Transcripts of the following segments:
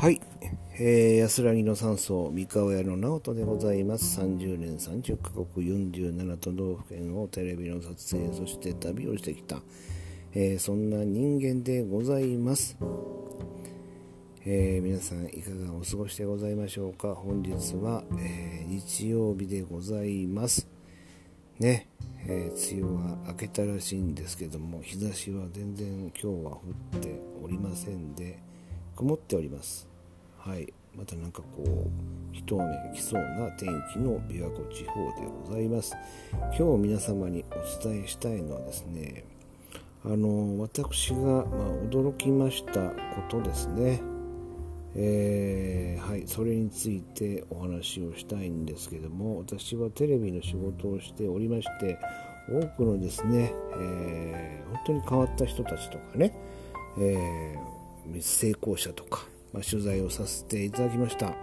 はい、えー、安らぎの山荘三河屋の直人でございます。30年30カ国47都道府県をテレビの撮影そして旅をしてきた、えー、そんな人間でございます、えー、皆さんいかがお過ごしでございましょうか。本日は、え日曜日でございます。ね、え梅雨が明けたらしいんですけども日差しは全然今日は降っておりませんで曇っております。はい。またなんかこう一雨来そうな天気の琵琶湖地方でございます。今日皆様にお伝えしたいのはですねあの私が、ま、驚きましたことですね。えー、はい、それについてお話をしたいんですけども私はテレビの仕事をしておりまして多くのですね、えー、本当に変わった人たちとかね、えー、成功者とかまあ、取材をさせていただきました。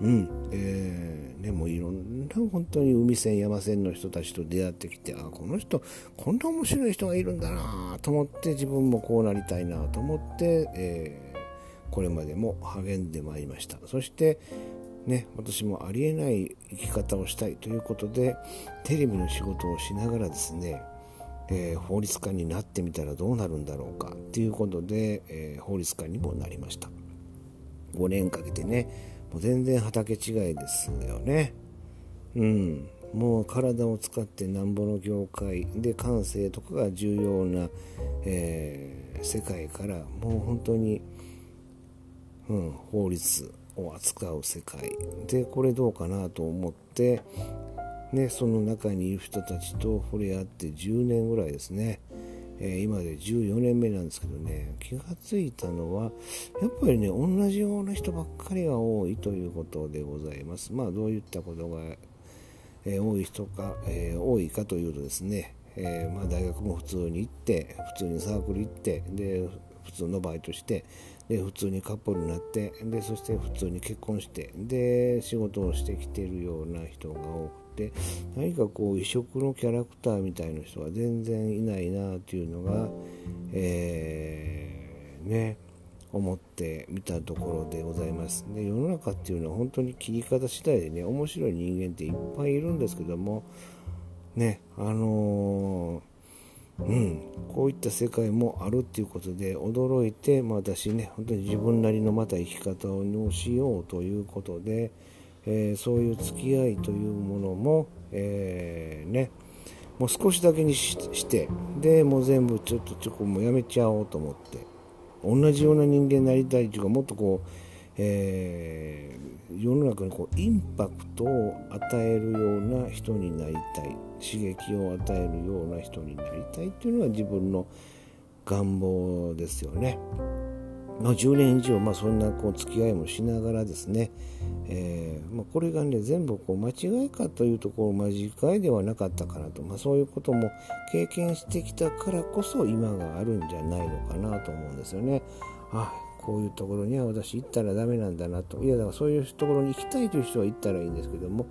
うん。えー、ね、もいろんな本当に海線、山線の人たちと出会ってきて、あ、この人、こんな面白い人がいるんだなと思って、自分もこうなりたいなと思って、えー、これまでも励んでまいりました。そして、ね、私もありえない生き方をしたいということで、テレビの仕事をしながらですね、えー、法律家になってみたらどうなるんだろうかということで、えー、法律家にもなりました。5年かけてね。もう全然畑違いですよね。うん。もう体を使ってなんぼの業界。で感性とかが重要な、えー、世界からもう本当に、うん、法律を扱う世界。でこれどうかなと思って、ね、その中にいる人たちと触れ合って10年ぐらいですね。え今で14年目なんですけどね気がついたのはやっぱりね同じような人ばっかりが多いということでございます。まあどういったことが、え、多い人か、え、多いかというとですね、え、まあ、大学も普通に行って普通にサークル行ってで普通のバイトしてで普通にカップルになってでそして普通に結婚してで仕事をしてきているような人が多くて何かこう異色のキャラクターみたいな人は全然いないなっていうのが、えー、ね思ってみたところでございます。で世の中っていうのは本当に切り方次第でね面白い人間っていっぱいいるんですけどもねあのー、うんこういった世界もあるっていうことで驚いて、まあ、私ね本当に自分なりのまた生き方をしようということで、えー、そういう付き合いというものも、えー、ねもう少しだけにしてでもう全部ちょっとちょっともうやめちゃおうと思って同じような人間になりたいというかもっとこう、えー、世の中にこうインパクトを与えるような人になりたい刺激を与えるような人になりたいというのが自分の願望ですよね。まあ、10年以上、まあ、そんなこう付き合いもしながらですね、えー、まあ、これがね全部こう間違いかというところ間違いではなかったかなと、まあ、そういうことも経験してきたからこそ今があるんじゃないのかなと思うんですよね。あこういうところには私行ったらダメなんだなといやだからそういうところに行きたいという人は行ったらいいんですけども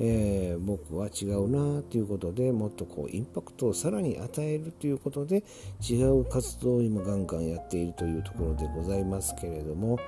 えー、僕は違うなということでもっとこうインパクトをさらに与えるということで違う活動を今ガンガンやっているというところでございますけれども。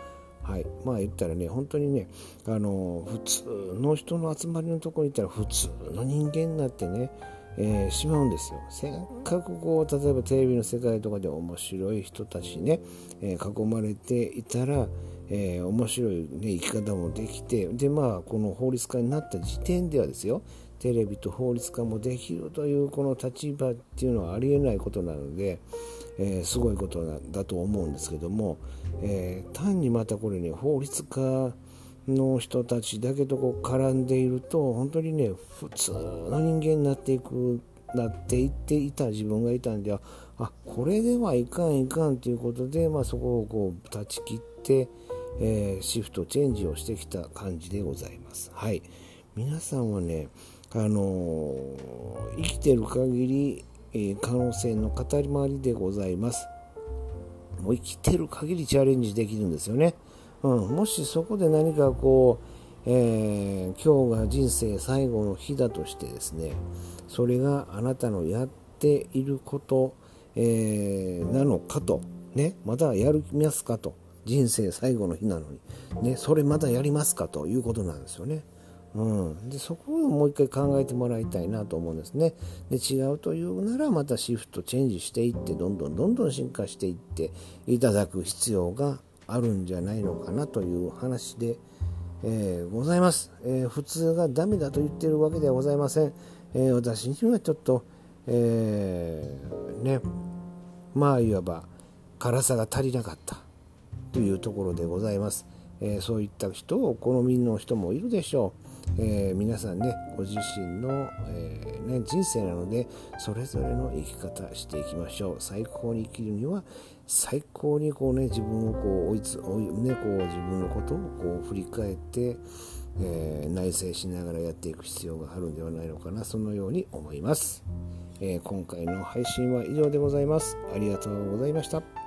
はい、まあ言ったらね、本当にね、あの普通の人の集まりのところに行ったら普通の人間になってね、えー、しまうんですよ。せっかくこう例えばテレビの世界とかで面白い人たちね、えー、囲まれていたら、えー、面白い、ね、生き方もできてでまあこの法律家になった時点ではですよテレビと法律家もできるというこの立場っていうのはありえないことなので、え、すごいことだと思うんですけども、え、単にまたこれね法律家の人たちだけとこう絡んでいると本当にね普通の人間になっていくなっていっていた自分がいたんではあこれではいかんいかんということで、まあ、そこをこう断ち切って、えー、シフトチェンジをしてきた感じでございます。はい。皆さんはね、あのー、生きてる限り、えー、可能性の塊りでございます。もう生きてる限りチャレンジできるんですよね。うん、もしそこで何かこう、えー、今日が人生最後の日だとしてですね、それがあなたのやっていること、えー、なのかと、ね、またやりますかと、人生最後の日なのに、ね、それまたやりますかということなんですよね。うん、でそこをもう一回考えてもらいたいなと思うんですねで違うというならまたシフトチェンジしていってどんどんどんどん進化していっていただく必要があるんじゃないのかなという話で、えー、ございます、えー、普通がダメだと言ってるわけではございません、えー、私にはちょっと、えねまあいわば辛さが足りなかったというところでございます、えそういった人をお好みの人もいるでしょう。えー、皆さんねご自身の、えー、ね、人生なのでそれぞれの生き方していきましょう。最高に生きるには最高にこうね自分をこう追いつ追い、ね、こう自分のことをこう振り返って、えー、内省しながらやっていく必要があるんではないのかなそのように思います、え今回の配信は以上でございます。ありがとうございました。